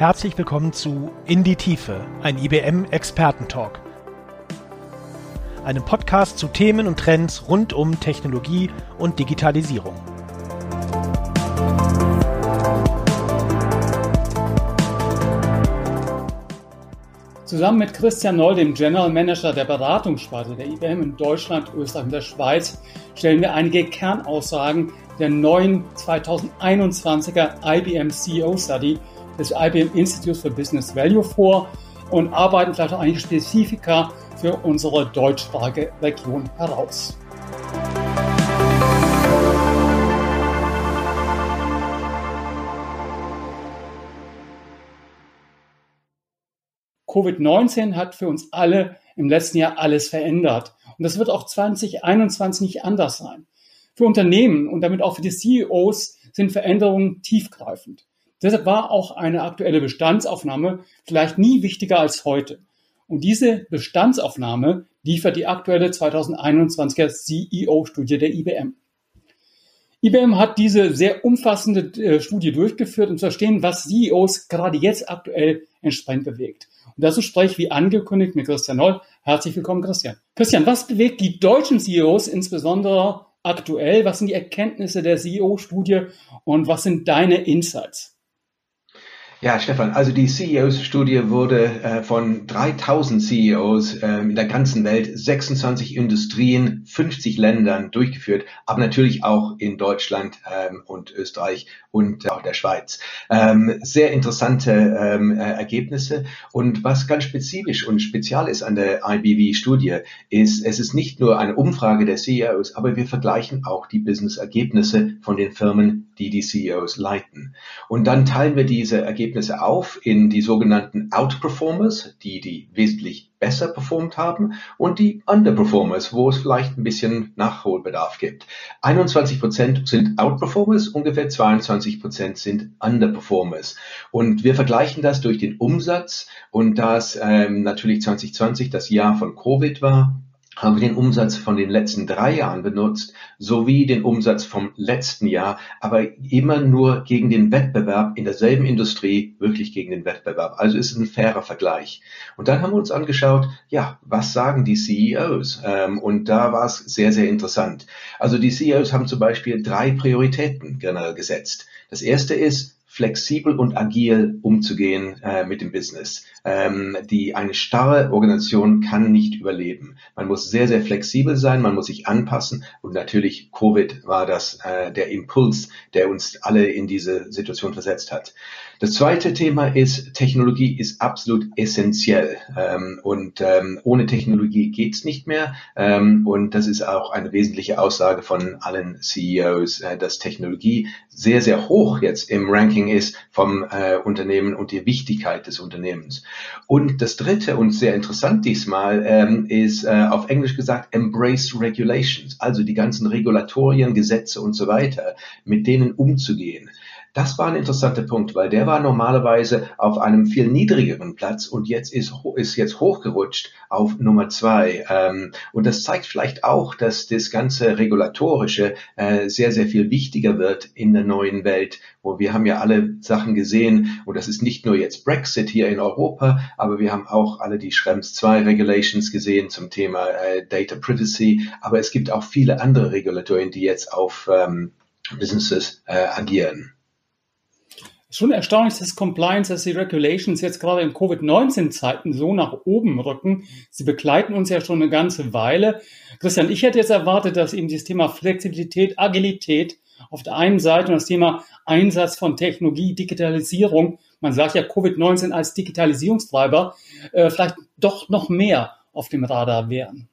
Herzlich willkommen zu In die Tiefe, ein IBM Expertentalk. Einem Podcast zu Themen und Trends rund um Technologie und Digitalisierung. Zusammen mit Christian Noll, dem General Manager der Beratungssparte der IBM in Deutschland, Österreich und der Schweiz, stellen wir einige Kernaussagen der neuen 2021er IBM CEO Study des IBM Institute for Business Value vor und arbeiten vielleicht auch einige Spezifika für unsere deutschsprachige Region heraus. Covid-19 hat für uns alle im letzten Jahr alles verändert. Und das wird auch 2021 nicht anders sein. Für Unternehmen und damit auch für die CEOs sind Veränderungen tiefgreifend. Deshalb war auch eine aktuelle Bestandsaufnahme vielleicht nie wichtiger als heute. Und diese Bestandsaufnahme liefert die aktuelle 2021er CEO-Studie der IBM. IBM hat diese sehr umfassende äh, Studie durchgeführt, um zu verstehen, was CEOs gerade jetzt aktuell entsprechend bewegt. Und dazu spreche ich wie angekündigt mit Christian Noll. Herzlich willkommen, Christian. Christian, was bewegt die deutschen CEOs insbesondere aktuell? Was sind die Erkenntnisse der CEO-Studie und was sind deine Insights? Ja, Stefan, also die CEOs-Studie wurde äh, von 3000 CEOs äh, in der ganzen Welt, 26 Industrien, 50 Ländern durchgeführt, aber natürlich auch in Deutschland ähm, und Österreich und äh, auch der Schweiz. Ähm, sehr interessante ähm, äh, Ergebnisse und was ganz spezifisch und spezial ist an der IBV-Studie, ist, es ist nicht nur eine Umfrage der CEOs, aber wir vergleichen auch die Business-Ergebnisse von den Firmen, die die CEOs leiten. Und dann teilen wir diese Ergebnisse Ergebnisse auf in die sogenannten Outperformers, die die wesentlich besser performt haben und die Underperformers, wo es vielleicht ein bisschen Nachholbedarf gibt. 21 Prozent sind Outperformers, ungefähr 22 Prozent sind Underperformers. Und wir vergleichen das durch den Umsatz und das ähm, natürlich 2020 das Jahr von Covid war haben wir den Umsatz von den letzten drei Jahren benutzt, sowie den Umsatz vom letzten Jahr, aber immer nur gegen den Wettbewerb in derselben Industrie, wirklich gegen den Wettbewerb. Also ist es ein fairer Vergleich. Und dann haben wir uns angeschaut, ja, was sagen die CEOs? Ähm, und da war es sehr, sehr interessant. Also die CEOs haben zum Beispiel drei Prioritäten generell gesetzt. Das erste ist, flexibel und agil umzugehen äh, mit dem Business. Ähm, die eine starre Organisation kann nicht überleben. Man muss sehr sehr flexibel sein, man muss sich anpassen und natürlich Covid war das äh, der Impuls, der uns alle in diese Situation versetzt hat. Das zweite Thema ist Technologie ist absolut essentiell ähm, und ähm, ohne Technologie geht's nicht mehr ähm, und das ist auch eine wesentliche Aussage von allen CEOs, äh, dass Technologie sehr sehr hoch jetzt im Ranking ist vom äh, Unternehmen und die Wichtigkeit des Unternehmens. Und das dritte und sehr interessant diesmal ähm, ist äh, auf Englisch gesagt Embrace Regulations, also die ganzen Regulatorien, Gesetze und so weiter, mit denen umzugehen. Das war ein interessanter Punkt, weil der war normalerweise auf einem viel niedrigeren Platz und jetzt ist, ist jetzt hochgerutscht auf Nummer zwei. Ähm, und das zeigt vielleicht auch, dass das ganze Regulatorische äh, sehr, sehr viel wichtiger wird in der neuen Welt, wo wir haben ja alle Sachen gesehen und das ist nicht nur jetzt Brexit hier in Europa, aber wir haben auch alle die Schrems 2 Regulations gesehen zum Thema äh, Data Privacy, aber es gibt auch viele andere Regulatorien, die jetzt auf ähm, Businesses äh, agieren schon erstaunlich, dass Compliance, dass die Regulations jetzt gerade in Covid-19-Zeiten so nach oben rücken. Sie begleiten uns ja schon eine ganze Weile. Christian, ich hätte jetzt erwartet, dass eben dieses Thema Flexibilität, Agilität auf der einen Seite und das Thema Einsatz von Technologie, Digitalisierung, man sagt ja Covid-19 als Digitalisierungstreiber, äh, vielleicht doch noch mehr auf dem Radar wären.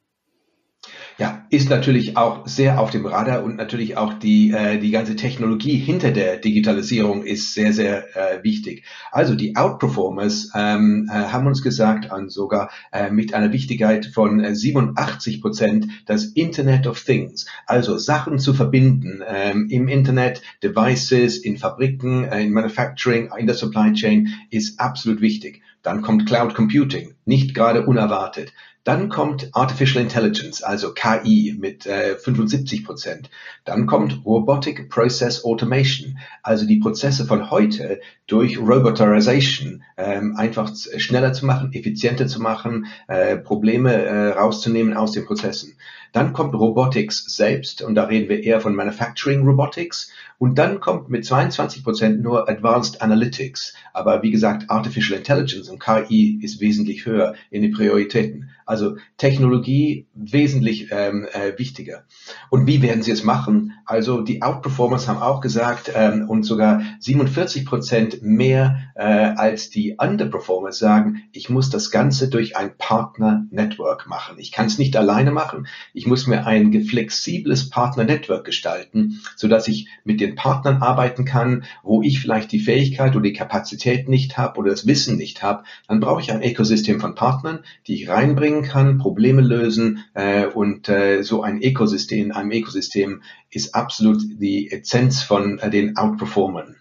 Ja, ist natürlich auch sehr auf dem Radar und natürlich auch die, äh, die ganze Technologie hinter der Digitalisierung ist sehr, sehr äh, wichtig. Also die Outperformers ähm, äh, haben uns gesagt, an sogar äh, mit einer Wichtigkeit von 87 äh, Prozent, das Internet of Things, also Sachen zu verbinden ähm, im Internet, Devices, in Fabriken, äh, in Manufacturing, in der Supply Chain, ist absolut wichtig. Dann kommt Cloud Computing, nicht gerade unerwartet. Dann kommt Artificial Intelligence, also KI mit äh, 75 Prozent. Dann kommt Robotic Process Automation, also die Prozesse von heute durch Roboterization ähm, einfach schneller zu machen, effizienter zu machen, äh, Probleme äh, rauszunehmen aus den Prozessen. Dann kommt Robotics selbst und da reden wir eher von Manufacturing Robotics. Und dann kommt mit 22 Prozent nur Advanced Analytics. Aber wie gesagt, Artificial Intelligence und KI ist wesentlich höher in den Prioritäten. Also Technologie wesentlich ähm, äh, wichtiger. Und wie werden sie es machen? Also die Outperformers haben auch gesagt ähm, und sogar 47 Prozent mehr äh, als die Underperformers sagen, ich muss das Ganze durch ein Partner-Network machen. Ich kann es nicht alleine machen. Ich muss mir ein flexibles Partner-Network gestalten, so dass ich mit den Partnern arbeiten kann, wo ich vielleicht die Fähigkeit oder die Kapazität nicht habe oder das Wissen nicht habe. Dann brauche ich ein Ökosystem von Partnern, die ich reinbringe bringen kann, Probleme lösen äh, und äh, so ein Ökosystem, einem Ökosystem ist absolut die Essenz von äh, den Outperformern.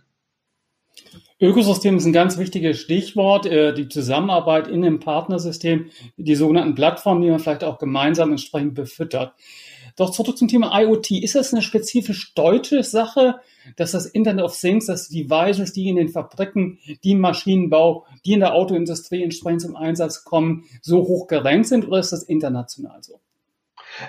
Ökosystem ist ein ganz wichtiges Stichwort, äh, die Zusammenarbeit in einem Partnersystem, die sogenannten Plattformen, die man vielleicht auch gemeinsam entsprechend befüttert. Doch zurück zum Thema IoT. Ist das eine spezifisch deutsche Sache, dass das Internet of Things, dass die Devices, die in den Fabriken, die im Maschinenbau, die in der Autoindustrie entsprechend zum Einsatz kommen, so hoch gerankt sind oder ist das international so?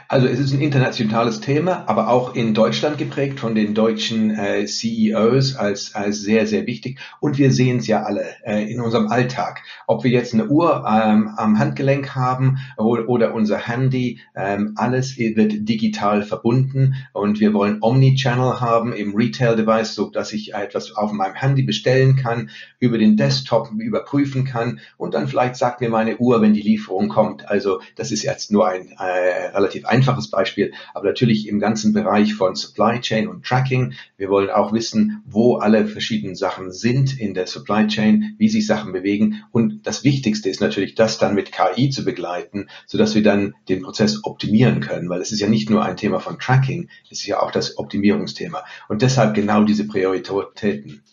Also es ist ein internationales Thema, aber auch in Deutschland geprägt von den deutschen äh, CEOs als, als sehr, sehr wichtig. Und wir sehen es ja alle äh, in unserem Alltag. Ob wir jetzt eine Uhr ähm, am Handgelenk haben oder, oder unser Handy, ähm, alles wird digital verbunden und wir wollen Omnichannel haben im Retail-Device, so dass ich etwas auf meinem Handy bestellen kann, über den Desktop überprüfen kann und dann vielleicht sagt mir meine Uhr, wenn die Lieferung kommt. Also das ist jetzt nur ein äh, relativ relativ einfaches Beispiel, aber natürlich im ganzen Bereich von Supply Chain und Tracking. Wir wollen auch wissen, wo alle verschiedenen Sachen sind in der Supply Chain, wie sich Sachen bewegen. Und das Wichtigste ist natürlich, das dann mit KI zu begleiten, sodass wir dann den Prozess optimieren können, weil es ist ja nicht nur ein Thema von Tracking, es ist ja auch das Optimierungsthema. Und deshalb genau diese Prioritäten.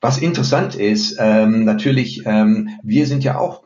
Was interessant ist, ähm, natürlich, ähm, wir sind ja auch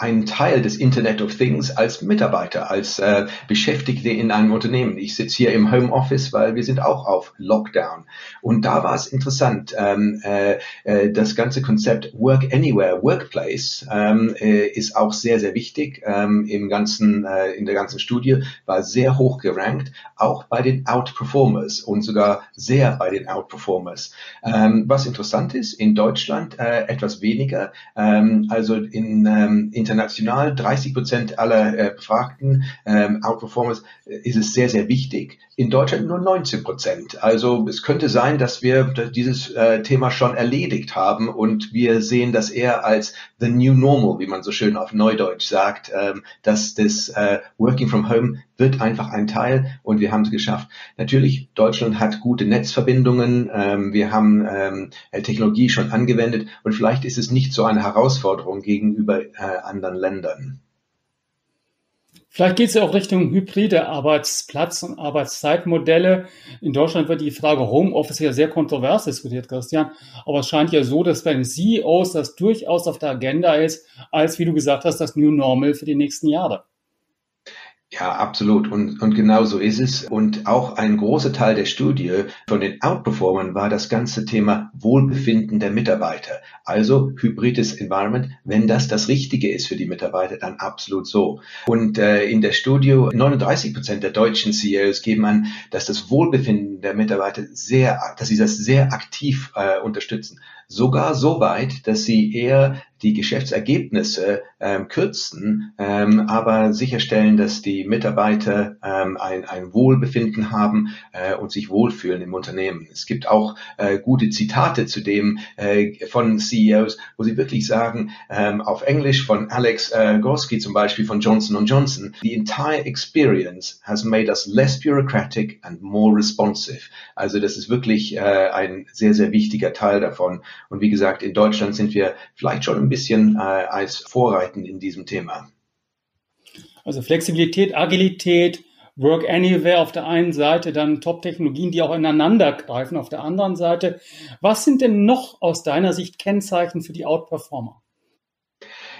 ein Teil des Internet of Things als Mitarbeiter, als äh, Beschäftigte in einem Unternehmen. Ich sitze hier im Homeoffice, weil wir sind auch auf Lockdown. Und da war es interessant, ähm, äh, äh, das ganze Konzept Work Anywhere, Workplace ähm, äh, ist auch sehr, sehr wichtig ähm, im ganzen, äh, in der ganzen Studie, war sehr hoch gerankt, auch bei den Outperformers und sogar sehr bei den Outperformers. Ähm, was interessant ist, in Deutschland äh, etwas weniger, ähm, also in, ähm, in international 30 Prozent aller äh, Befragten ähm, Outperformers äh, ist es sehr, sehr wichtig. In Deutschland nur 19 Prozent. Also es könnte sein, dass wir dieses äh, Thema schon erledigt haben und wir sehen das eher als the new normal, wie man so schön auf Neudeutsch sagt, ähm, dass das äh, Working from Home wird einfach ein Teil und wir haben es geschafft. Natürlich, Deutschland hat gute Netzverbindungen, ähm, wir haben ähm, Technologie schon angewendet und vielleicht ist es nicht so eine Herausforderung gegenüber äh, anderen Ländern. Vielleicht geht es ja auch Richtung hybride Arbeitsplatz- und Arbeitszeitmodelle. In Deutschland wird die Frage Homeoffice ja sehr kontrovers diskutiert, Christian. Aber es scheint ja so, dass bei den CEOs das durchaus auf der Agenda ist, als, wie du gesagt hast, das New Normal für die nächsten Jahre. Ja, absolut. Und, und genau so ist es. Und auch ein großer Teil der Studie von den Outperformern war das ganze Thema Wohlbefinden der Mitarbeiter. Also hybrides Environment. Wenn das das Richtige ist für die Mitarbeiter, dann absolut so. Und äh, in der Studie 39 Prozent der deutschen CEOs geben an, dass das Wohlbefinden der Mitarbeiter sehr, dass sie das sehr aktiv äh, unterstützen. Sogar so weit, dass sie eher die Geschäftsergebnisse ähm, kürzen, ähm, aber sicherstellen, dass die Mitarbeiter ähm, ein, ein Wohlbefinden haben äh, und sich wohlfühlen im Unternehmen. Es gibt auch äh, gute Zitate zu dem äh, von CEOs, wo sie wirklich sagen, ähm, auf Englisch von Alex äh, Gorski zum Beispiel von Johnson Johnson, the entire experience has made us less bureaucratic and more responsive. Also das ist wirklich äh, ein sehr, sehr wichtiger Teil davon. Und wie gesagt, in Deutschland sind wir vielleicht schon ein bisschen äh, als Vorreiten in diesem Thema. Also Flexibilität, Agilität, Work Anywhere auf der einen Seite, dann Top-Technologien, die auch ineinander greifen auf der anderen Seite. Was sind denn noch aus deiner Sicht Kennzeichen für die Outperformer?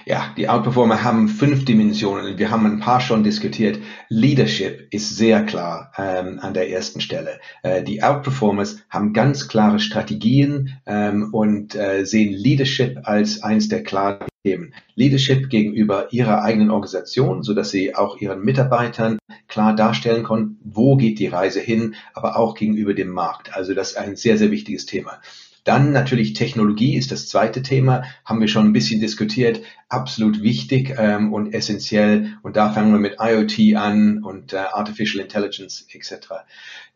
Ja, die Outperformer haben fünf Dimensionen. Wir haben ein paar schon diskutiert. Leadership ist sehr klar ähm, an der ersten Stelle. Äh, die Outperformers haben ganz klare Strategien ähm, und äh, sehen Leadership als eines der klaren Themen. Leadership gegenüber ihrer eigenen Organisation, so dass sie auch ihren Mitarbeitern klar darstellen können, wo geht die Reise hin, aber auch gegenüber dem Markt. Also das ist ein sehr, sehr wichtiges Thema. Dann natürlich Technologie ist das zweite Thema, haben wir schon ein bisschen diskutiert, absolut wichtig ähm, und essentiell. Und da fangen wir mit IoT an und äh, Artificial Intelligence etc.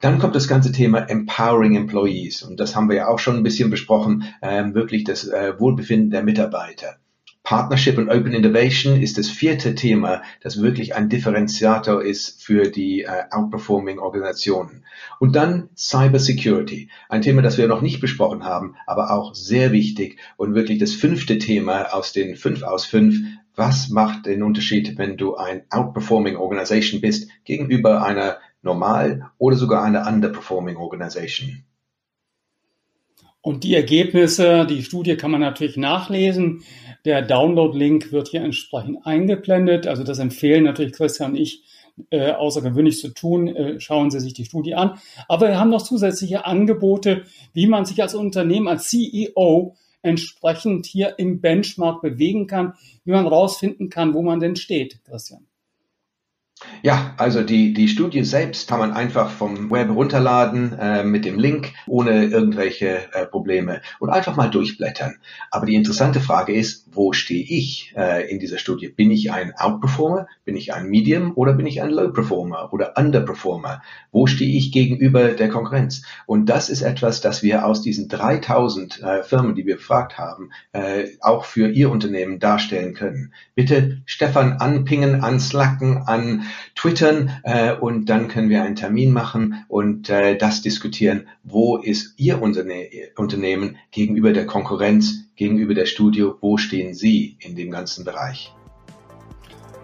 Dann kommt das ganze Thema Empowering Employees und das haben wir ja auch schon ein bisschen besprochen, ähm, wirklich das äh, Wohlbefinden der Mitarbeiter. Partnership und Open Innovation ist das vierte Thema, das wirklich ein Differenziator ist für die äh, outperforming Organisationen. Und dann Cyber Security, ein Thema, das wir noch nicht besprochen haben, aber auch sehr wichtig und wirklich das fünfte Thema aus den fünf aus fünf. Was macht den Unterschied, wenn du ein outperforming Organisation bist gegenüber einer normal oder sogar einer underperforming Organisation? Und die Ergebnisse, die Studie kann man natürlich nachlesen. Der Download-Link wird hier entsprechend eingeblendet. Also das empfehlen natürlich Christian und ich äh, außergewöhnlich zu tun. Äh, schauen Sie sich die Studie an. Aber wir haben noch zusätzliche Angebote, wie man sich als Unternehmen, als CEO entsprechend hier im Benchmark bewegen kann, wie man rausfinden kann, wo man denn steht, Christian. Ja, also die, die Studie selbst kann man einfach vom Web runterladen äh, mit dem Link, ohne irgendwelche äh, Probleme und einfach mal durchblättern. Aber die interessante Frage ist, wo stehe ich äh, in dieser Studie? Bin ich ein Outperformer? Bin ich ein Medium oder bin ich ein Low Performer oder Underperformer? Wo stehe ich gegenüber der Konkurrenz? Und das ist etwas, das wir aus diesen 3000 äh, Firmen, die wir befragt haben, äh, auch für Ihr Unternehmen darstellen können. Bitte Stefan anpingen, anslacken, an twittern äh, und dann können wir einen Termin machen und äh, das diskutieren, wo ist Ihr Unterne Unternehmen gegenüber der Konkurrenz, gegenüber der Studio, wo stehen Sie in dem ganzen Bereich.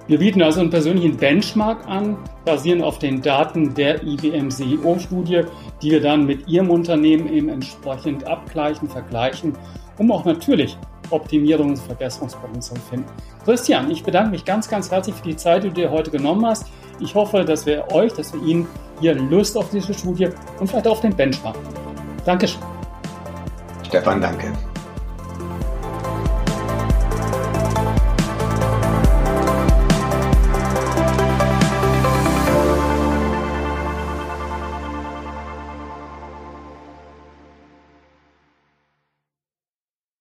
Wir bieten also einen persönlichen Benchmark an, basierend auf den Daten der IBM CEO-Studie, die wir dann mit Ihrem Unternehmen eben entsprechend abgleichen, vergleichen, um auch natürlich Optimierungs- und Verbesserungspotenzial finden. Christian, ich bedanke mich ganz, ganz herzlich für die Zeit, die du dir heute genommen hast. Ich hoffe, dass wir euch, dass wir Ihnen hier Lust auf diese Studie und vielleicht auf den Benchmark. Dankeschön. Stefan, danke.